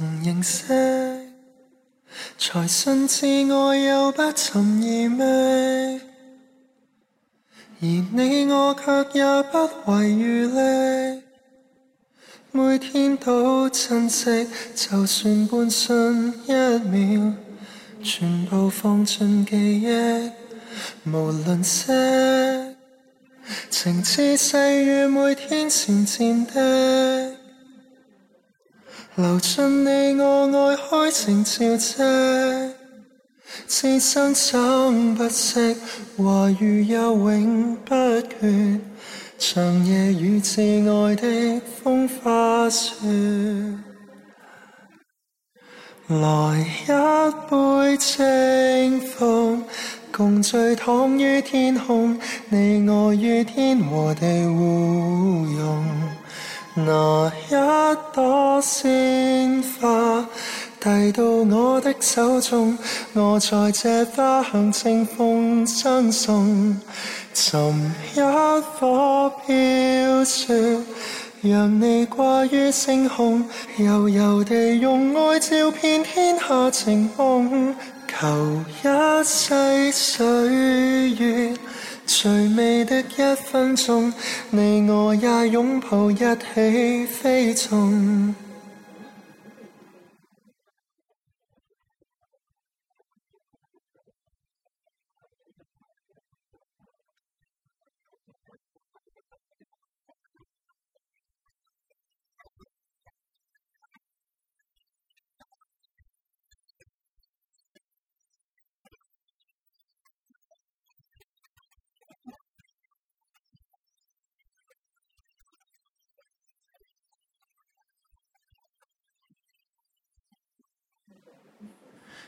曾认识，才信至爱有不寻而味。而你我却也不遗余力，每天都珍惜，就算半瞬一秒，全部放进记忆，无论些情之细雨，每天渐渐的。流进你我爱开晴照借，此生怎不值？话语也永不绝，长夜与挚爱的风花雪。来一杯清风，共醉躺于天空，你我与天和地互融。拿一朵鲜花递到我的手中，我在这花香清风送。寻一颗飘雪，让你挂于星空，悠悠地用爱照遍天下情梦。求一世岁月。最美的一分钟，你我也拥抱一起飞纵。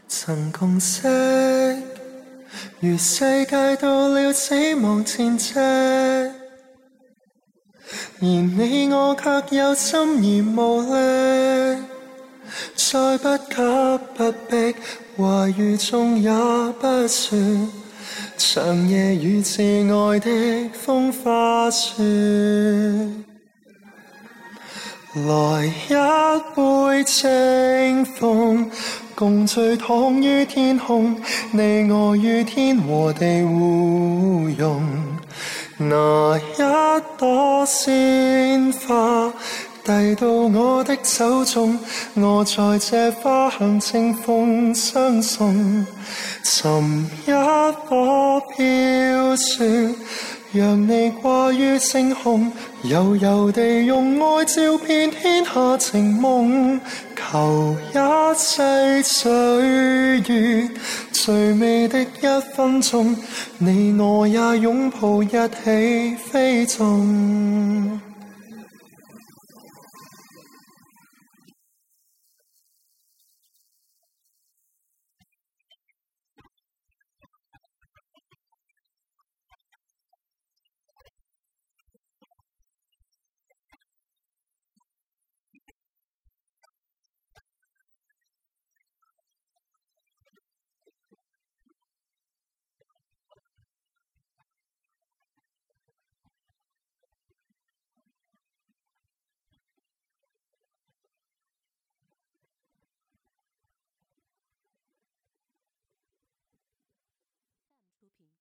曾共識，如世界到了死亡前夕，而你我卻有心而無力，再不急不迫，話语中也不算長夜與挚愛的風花雪。来一杯清风，共醉躺于天空，你我与天和地互融。拿一朵鲜花递到我的手中，我在这花向清风相送，寻一朵飘雪。让你挂于星空，悠悠地用爱照遍天下情梦，求一世岁月最美的一分钟，你我也拥抱一起飞纵。